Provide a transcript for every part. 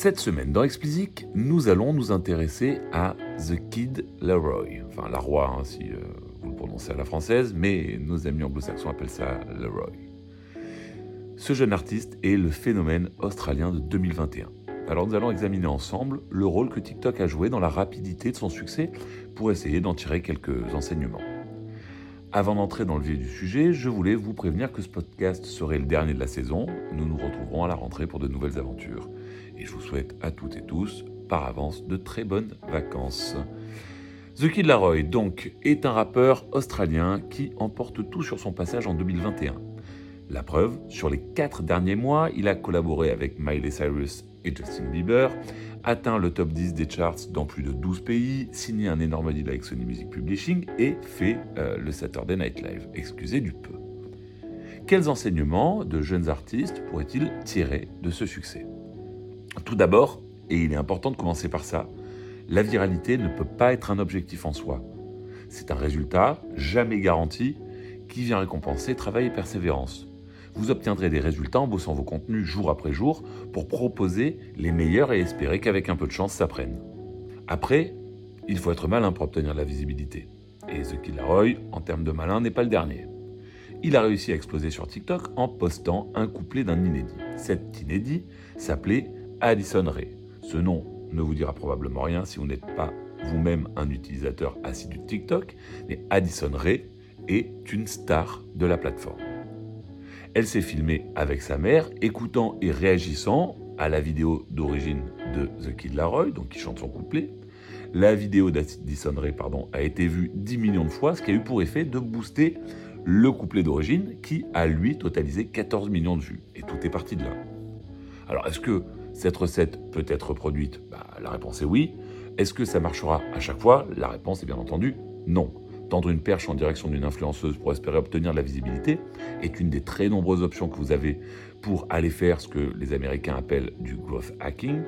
Cette semaine dans Explicit, nous allons nous intéresser à The Kid Leroy. Enfin, Laroi, hein, si euh, vous le prononcez à la française, mais nos amis anglo-saxons appellent ça Leroy. Ce jeune artiste est le phénomène australien de 2021. Alors nous allons examiner ensemble le rôle que TikTok a joué dans la rapidité de son succès pour essayer d'en tirer quelques enseignements. Avant d'entrer dans le vif du sujet, je voulais vous prévenir que ce podcast serait le dernier de la saison. Nous nous retrouverons à la rentrée pour de nouvelles aventures. Et je vous souhaite à toutes et tous, par avance, de très bonnes vacances. The Kid Laroi, donc, est un rappeur australien qui emporte tout sur son passage en 2021. La preuve, sur les quatre derniers mois, il a collaboré avec Miley Cyrus Justin Bieber, atteint le top 10 des charts dans plus de 12 pays, signé un énorme deal avec Sony Music Publishing et fait euh, le Saturday Night Live, excusez du peu. Quels enseignements de jeunes artistes pourraient-ils tirer de ce succès? Tout d'abord, et il est important de commencer par ça, la viralité ne peut pas être un objectif en soi. C'est un résultat jamais garanti qui vient récompenser travail et persévérance vous obtiendrez des résultats en bossant vos contenus jour après jour pour proposer les meilleurs et espérer qu'avec un peu de chance, ça prenne. Après, il faut être malin pour obtenir la visibilité. Et The Kid Laroi, en termes de malin, n'est pas le dernier. Il a réussi à exploser sur TikTok en postant un couplet d'un inédit. Cet inédit s'appelait Addison Ray. Ce nom ne vous dira probablement rien si vous n'êtes pas vous-même un utilisateur assidu de TikTok, mais Addison Ray est une star de la plateforme. Elle s'est filmée avec sa mère, écoutant et réagissant à la vidéo d'origine de The Kid Laroi, donc qui chante son couplet. La vidéo d'Addison Ray pardon, a été vue 10 millions de fois, ce qui a eu pour effet de booster le couplet d'origine qui a lui totalisé 14 millions de vues. Et tout est parti de là. Alors est-ce que cette recette peut être reproduite? Bah, La réponse est oui. Est-ce que ça marchera à chaque fois? La réponse est bien entendu non tendre une perche en direction d'une influenceuse pour espérer obtenir de la visibilité est une des très nombreuses options que vous avez pour aller faire ce que les Américains appellent du growth hacking.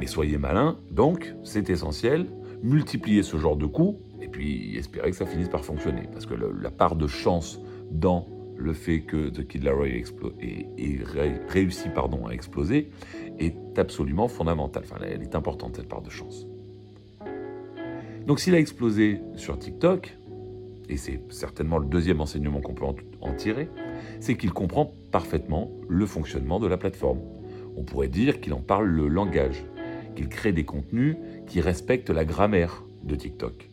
Mais soyez malin, donc c'est essentiel, multipliez ce genre de coûts et puis espérez que ça finisse par fonctionner. Parce que la part de chance dans le fait que The Kid Laroi ait, réussi pardon, à exploser est absolument fondamentale. Enfin, elle est importante cette part de chance. Donc s'il a explosé sur TikTok, et c'est certainement le deuxième enseignement qu'on peut en tirer, c'est qu'il comprend parfaitement le fonctionnement de la plateforme. On pourrait dire qu'il en parle le langage, qu'il crée des contenus qui respectent la grammaire de TikTok.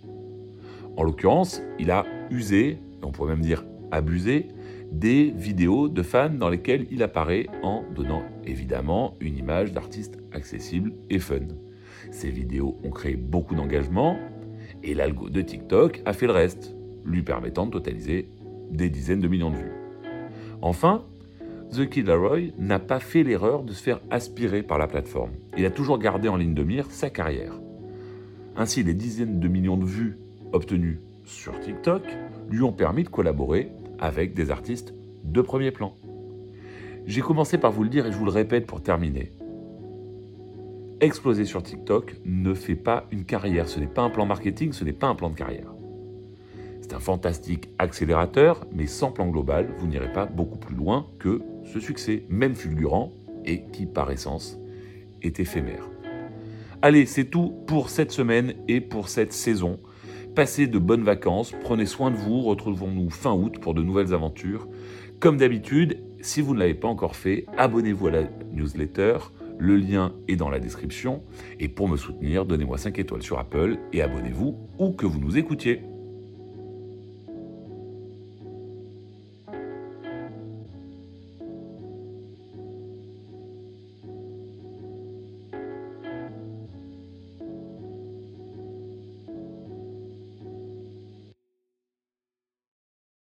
En l'occurrence, il a usé, on pourrait même dire abusé, des vidéos de fans dans lesquelles il apparaît en donnant évidemment une image d'artiste accessible et fun. Ces vidéos ont créé beaucoup d'engagement et l'algo de TikTok a fait le reste lui permettant de totaliser des dizaines de millions de vues. Enfin, The Kid Laroi n'a pas fait l'erreur de se faire aspirer par la plateforme. Il a toujours gardé en ligne de mire sa carrière. Ainsi, les dizaines de millions de vues obtenues sur TikTok lui ont permis de collaborer avec des artistes de premier plan. J'ai commencé par vous le dire et je vous le répète pour terminer. Exploser sur TikTok ne fait pas une carrière, ce n'est pas un plan marketing, ce n'est pas un plan de carrière. C'est un fantastique accélérateur, mais sans plan global, vous n'irez pas beaucoup plus loin que ce succès, même fulgurant, et qui par essence est éphémère. Allez, c'est tout pour cette semaine et pour cette saison. Passez de bonnes vacances, prenez soin de vous, retrouvons-nous fin août pour de nouvelles aventures. Comme d'habitude, si vous ne l'avez pas encore fait, abonnez-vous à la newsletter, le lien est dans la description. Et pour me soutenir, donnez-moi 5 étoiles sur Apple et abonnez-vous où que vous nous écoutiez.